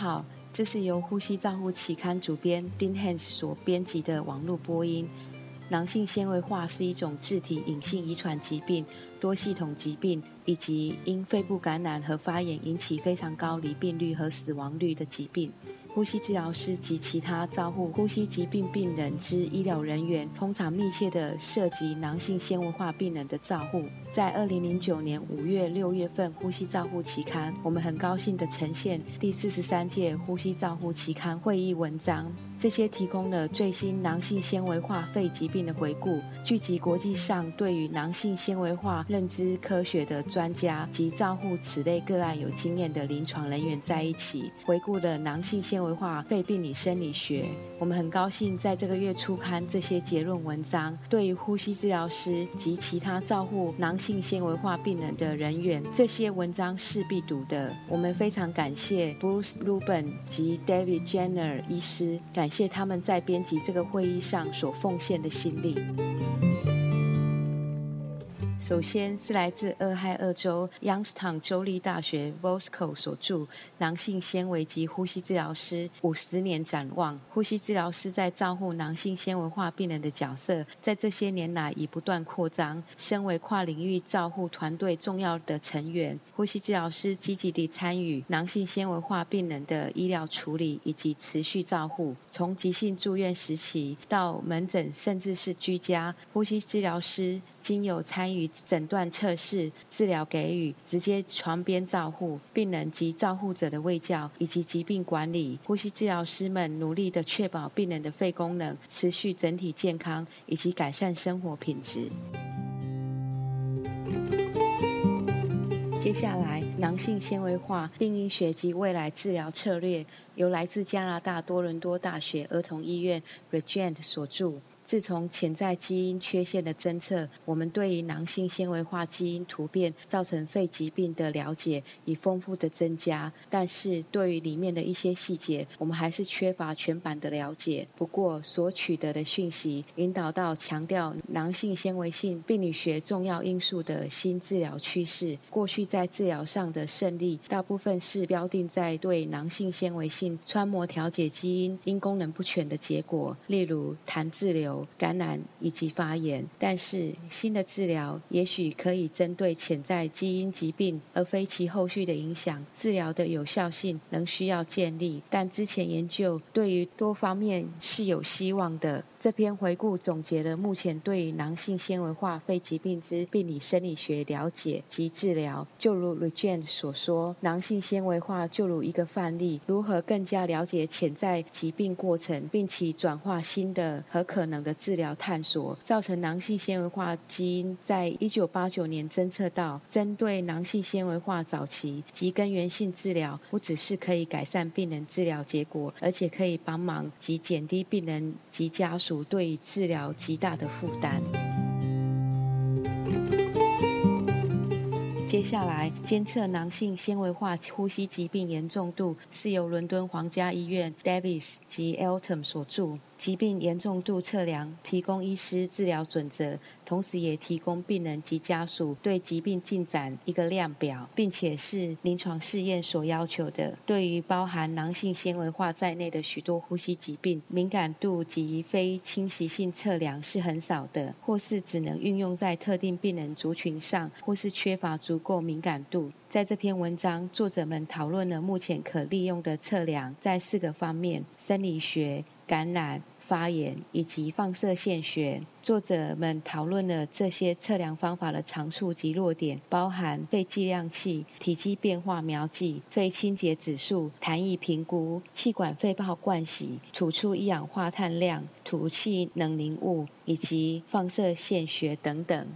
好，这是由呼吸账户期刊主编丁汉所编辑的网络播音。囊性纤维化是一种自体隐性遗传疾病、多系统疾病，以及因肺部感染和发炎引起非常高离病率和死亡率的疾病。呼吸治疗师及其他照护呼吸疾病病人之医疗人员，通常密切的涉及囊性纤维化病人的照护。在二零零九年五月、六月份《呼吸照护期刊》，我们很高兴的呈现第四十三届《呼吸照护期刊》会议文章。这些提供了最新囊性纤维化肺疾病的回顾，聚集国际上对于囊性纤维化认知科学的专家及照护此类个案有经验的临床人员在一起，回顾了囊性纤维。化肺病理生理学，我们很高兴在这个月初刊这些结论文章，对于呼吸治疗师及其他照护囊性纤维化病人的人员，这些文章是必读的。我们非常感谢 Bruce Rubin 及 David Jenner 医师，感谢他们在编辑这个会议上所奉献的心力。首先是来自俄亥俄州 Youngstown 州立大学 Vosco 所著《囊性纤维及呼吸治疗师五十年展望》。呼吸治疗师在照护囊性纤维化病人的角色，在这些年来已不断扩张。身为跨领域照护团队重要的成员，呼吸治疗师积极地参与囊性纤维化病人的医疗处理以及持续照护。从急性住院时期到门诊，甚至是居家，呼吸治疗师经有参与。诊断测试、治疗给予、直接床边照护病人及照护者的卫教以及疾病管理，呼吸治疗师们努力的确保病人的肺功能持续整体健康以及改善生活品质。接下来，囊性纤维化病因学及未来治疗策略，由来自加拿大多伦多大学儿童医院 Regent 所著。自从潜在基因缺陷的侦测，我们对于囊性纤维化基因突变造成肺疾病的了解已丰富的增加，但是对于里面的一些细节，我们还是缺乏全版的了解。不过，所取得的讯息引导到强调囊性纤维性病理学重要因素的新治疗趋势。过去在治疗上的胜利，大部分是标定在对囊性纤维性穿膜调节基因因功能不全的结果，例如痰滞留。感染以及发炎，但是新的治疗也许可以针对潜在基因疾病，而非其后续的影响。治疗的有效性仍需要建立，但之前研究对于多方面是有希望的。这篇回顾总结了目前对于囊性纤维化肺疾病之病理生理学了解及治疗。就如 Regent 所说，囊性纤维化就如一个范例，如何更加了解潜在疾病过程，并其转化新的和可能的的治疗探索。造成囊性纤维化基因在一九八九年侦测到，针对囊性纤维化早期及根源性治疗，不只是可以改善病人治疗结果，而且可以帮忙及减低病人及家属。对治疗极大的负担。接下来，监测囊性纤维化呼吸疾病严重度，是由伦敦皇家医院 Davis 及 Elton 所著。疾病严重度测量提供医师治疗准则，同时也提供病人及家属对疾病进展一个量表，并且是临床试验所要求的。对于包含囊性纤维化在内的许多呼吸疾病，敏感度及非侵袭性测量是很少的，或是只能运用在特定病人族群上，或是缺乏足够敏感度。在这篇文章，作者们讨论了目前可利用的测量在四个方面：生理学。感染、发炎以及放射线学，作者们讨论了这些测量方法的长处及弱点，包含肺计量器、体积变化描记、肺清洁指数、痰液评估、气管肺泡灌洗、吐出一氧化碳量、吐气冷凝物以及放射线学等等。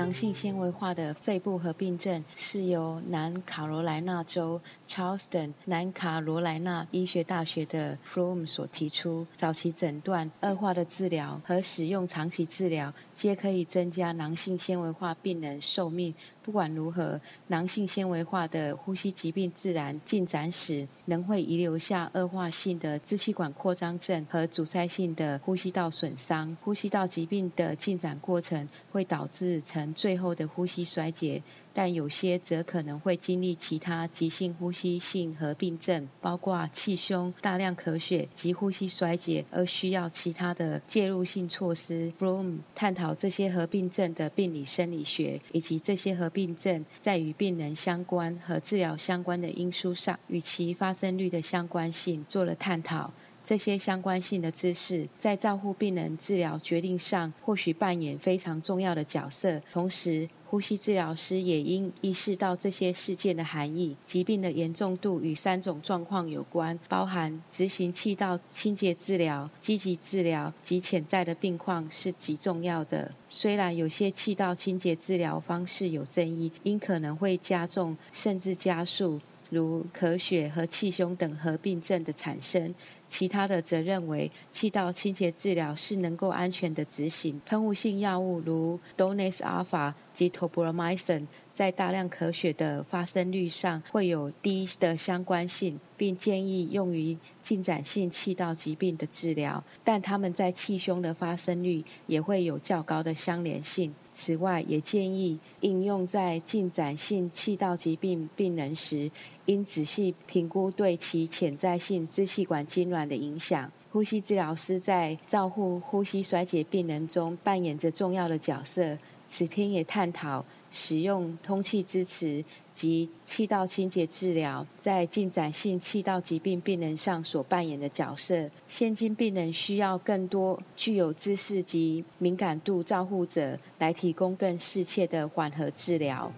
囊性纤维化的肺部合并症是由南卡罗来纳州 Charleston 南卡罗来纳医学大学的 From 所提出。早期诊断、恶化的治疗和使用长期治疗，皆可以增加囊性纤维化病人寿命。不管如何，囊性纤维化的呼吸疾病自然进展史，仍会遗留下恶化性的支气管扩张症和阻塞性的呼吸道损伤。呼吸道疾病的进展过程会导致成最后的呼吸衰竭，但有些则可能会经历其他急性呼吸性合并症，包括气胸、大量咳血及呼吸衰竭，而需要其他的介入性措施。Bloom 探讨这些合并症的病理生理学，以及这些合并症在与病人相关和治疗相关的因素上与其发生率的相关性做了探讨。这些相关性的知识在照护病人治疗决定上或许扮演非常重要的角色。同时，呼吸治疗师也应意识到这些事件的含义。疾病的严重度与三种状况有关，包含执行气道清洁治疗、积极治疗及潜在的病况是极重要的。虽然有些气道清洁治疗方式有争议，因可能会加重甚至加速。如咳血和气胸等合并症的产生，其他的则认为气道清洁治疗是能够安全的执行。喷雾性药物如 Donas Alpha 及 Tobramycin 在大量咳血的发生率上会有低的相关性，并建议用于进展性气道疾病的治疗，但它们在气胸的发生率也会有较高的相连性。此外，也建议应用在进展性气道疾病病人时，应仔细评估对其潜在性支气管痉挛的影响。呼吸治疗师在照护呼吸衰竭病人中扮演着重要的角色。此篇也探讨使用通气支持及气道清洁治疗在进展性气道疾病病人上所扮演的角色。现今病人需要更多具有知识及敏感度照护者来提供更适切的缓和治疗。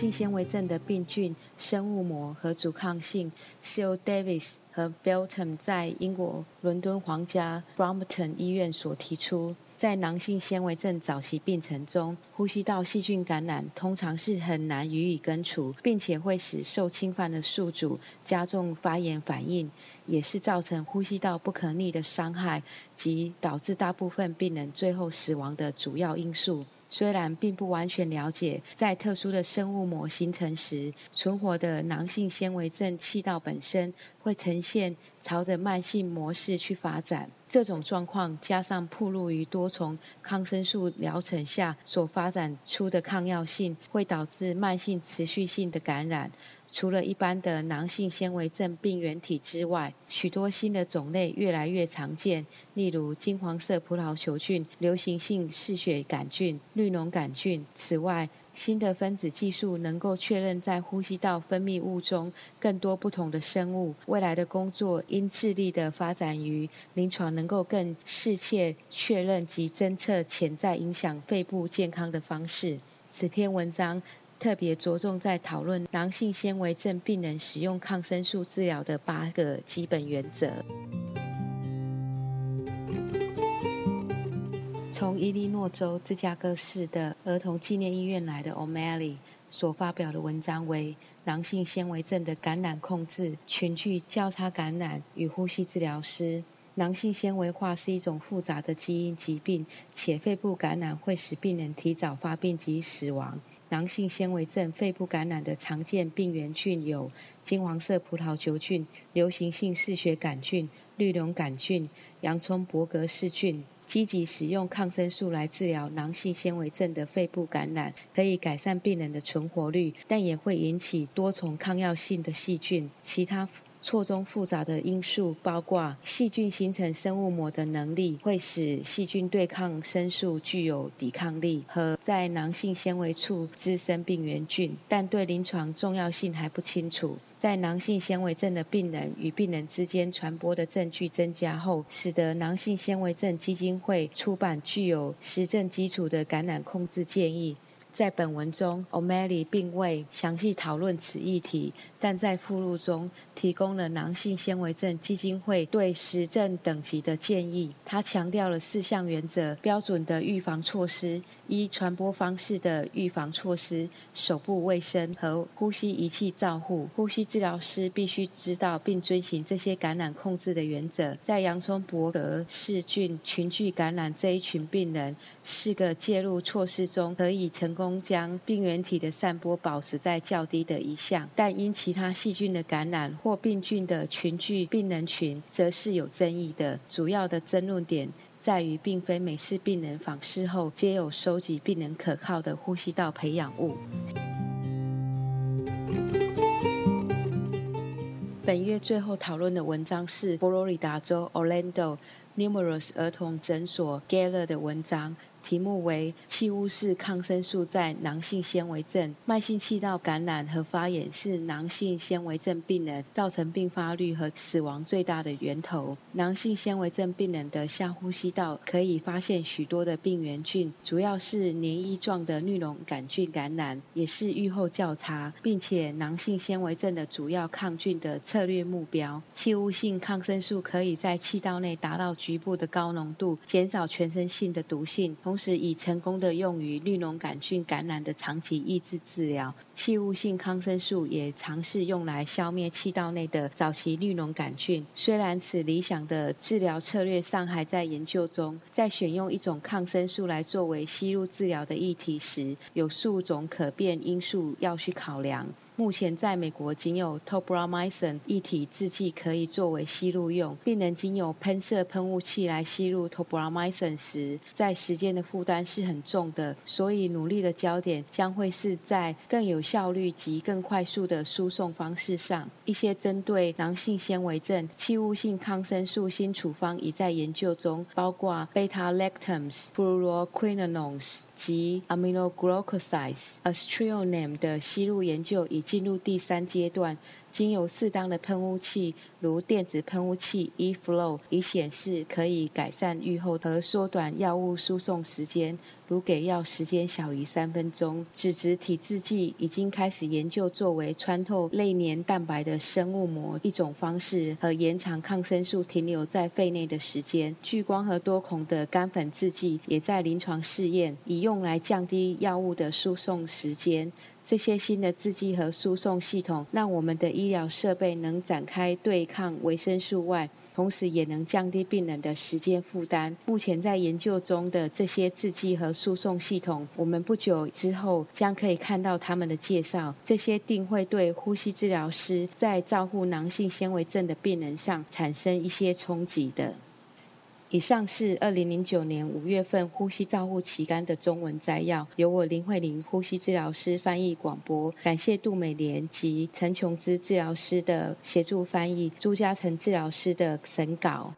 性纤维症的病菌、生物膜和阻抗性是由 Davis 和 Belton 在英国伦敦皇家 Brompton 医院所提出。在囊性纤维症早期病程中，呼吸道细菌感染通常是很难予以根除，并且会使受侵犯的宿主加重发炎反应，也是造成呼吸道不可逆的伤害及导致大部分病人最后死亡的主要因素。虽然并不完全了解，在特殊的生物膜形成时，存活的囊性纤维症气道本身会呈现朝着慢性模式去发展。这种状况加上暴露于多重抗生素疗程下所发展出的抗药性，会导致慢性持续性的感染。除了一般的囊性纤维症病原体之外，许多新的种类越来越常见，例如金黄色葡萄球菌、流行性嗜血杆菌、绿脓杆菌。此外，新的分子技术能够确认在呼吸道分泌物中更多不同的生物。未来的工作应致力的发展于临床能够更适切确认及侦测潜在影响肺部健康的方式。此篇文章。特别着重在讨论囊性纤维症病人使用抗生素治疗的八个基本原则。从伊利诺州芝加哥市的儿童纪念医院来的 O'Malley 所发表的文章为囊性纤维症的感染控制、群聚交叉感染与呼吸治疗师。囊性纤维化是一种复杂的基因疾病，且肺部感染会使病人提早发病及死亡。囊性纤维症肺部感染的常见病原菌有金黄色葡萄球菌、流行性嗜血杆菌、绿脓杆菌、洋葱伯格氏菌。积极使用抗生素来治疗囊性纤维症的肺部感染，可以改善病人的存活率，但也会引起多重抗药性的细菌。其他。错综复杂的因素包括细菌形成生物膜的能力，会使细菌对抗生素具有抵抗力，和在囊性纤维处滋生病原菌，但对临床重要性还不清楚。在囊性纤维症的病人与病人之间传播的证据增加后，使得囊性纤维症基金会出版具有实证基础的感染控制建议。在本文中，O'Malley 并未详细讨论此议题，但在附录中提供了囊性纤维症基金会对实证等级的建议。他强调了四项原则：标准的预防措施、一传播方式的预防措施、手部卫生和呼吸仪器照护。呼吸治疗师必须知道并遵循这些感染控制的原则。在洋葱伯格氏菌群聚感染这一群病人，四个介入措施中可以成。功将病原体的散播保持在较低的一项，但因其他细菌的感染或病菌的群聚病人群，则是有争议的。主要的争论点在于，并非每次病人访视后皆有收集病人可靠的呼吸道培养物。本月最后讨论的文章是佛罗里达州 Orlando Numerous 儿童诊所 Geller 的文章。题目为气雾式抗生素在囊性纤维症、慢性气道感染和发炎是囊性纤维症病人造成并发率和死亡最大的源头。囊性纤维症病人的下呼吸道可以发现许多的病原菌，主要是黏液状的绿脓杆菌感染，也是预后较差，并且囊性纤维症的主要抗菌的策略目标。气雾性抗生素可以在气道内达到局部的高浓度，减少全身性的毒性。同时，已成功的用于绿脓杆菌感染的长期抑制治疗。器物性抗生素也尝试用来消灭气道内的早期绿脓杆菌。虽然此理想的治疗策略尚还在研究中，在选用一种抗生素来作为吸入治疗的议题时，有数种可变因素要去考量。目前在美国仅有 tobramycin 一体制剂可以作为吸入用。病人经由喷射喷雾器来吸入 tobramycin 时，在时间的负担是很重的，所以努力的焦点将会是在更有效率及更快速的输送方式上。一些针对囊性纤维症气雾性抗生素新处方已在研究中，包括 beta-lactams、fluoroquinolones 及 aminoglycosides、a s t r i o n a m 的吸入研究已。进入第三阶段。经由适当的喷雾器，如电子喷雾器 eFlow，以显示可以改善预后和缩短药物输送时间，如给药时间小于三分钟。脂质体制剂已经开始研究作为穿透类黏蛋白的生物膜一种方式，和延长抗生素停留在肺内的时间。聚光和多孔的干粉制剂也在临床试验，以用来降低药物的输送时间。这些新的制剂和输送系统，让我们的医疗设备能展开对抗维生素外，同时也能降低病人的时间负担。目前在研究中的这些制剂和输送系统，我们不久之后将可以看到他们的介绍。这些定会对呼吸治疗师在照顾囊性纤维症的病人上产生一些冲击的。以上是二零零九年五月份《呼吸照护期刊》的中文摘要，由我林慧玲呼吸治疗师翻译广播。感谢杜美莲及陈琼芝治疗师的协助翻译，朱嘉诚治疗师的审稿。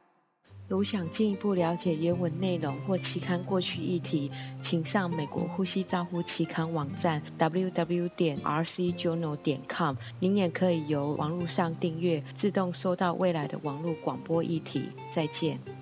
如想进一步了解原文内容或期刊过去议题，请上美国呼吸照护期刊网站 www 点 rcjournal 点 com。您也可以由网络上订阅，自动收到未来的网络广播议题。再见。